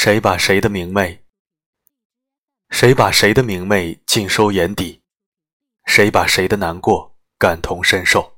谁把谁的明媚谁把谁的明媚尽收眼底谁把谁的难过感同身受。